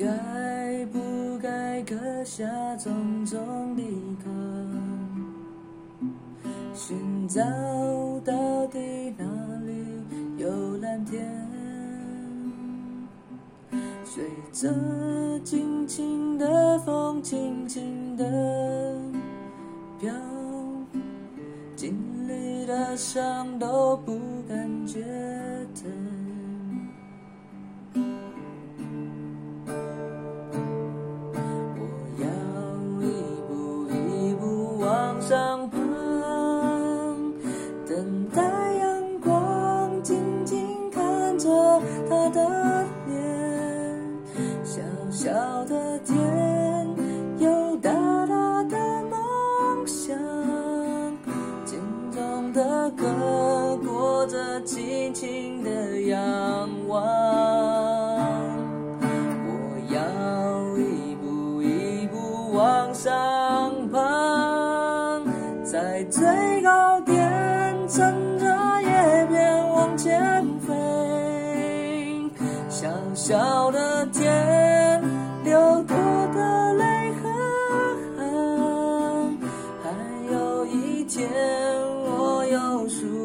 该不该割下种种的壳？寻找到底哪里有蓝天？随着轻轻的风，轻轻的飘，经历的伤都不感觉帐篷，等待阳光，静静看着他的脸，小小的天有大大的梦想，心中的歌，过着轻轻的仰望。在最高点，乘着叶片往前飞，小小的天，流过的泪和汗，还有一天，我有数。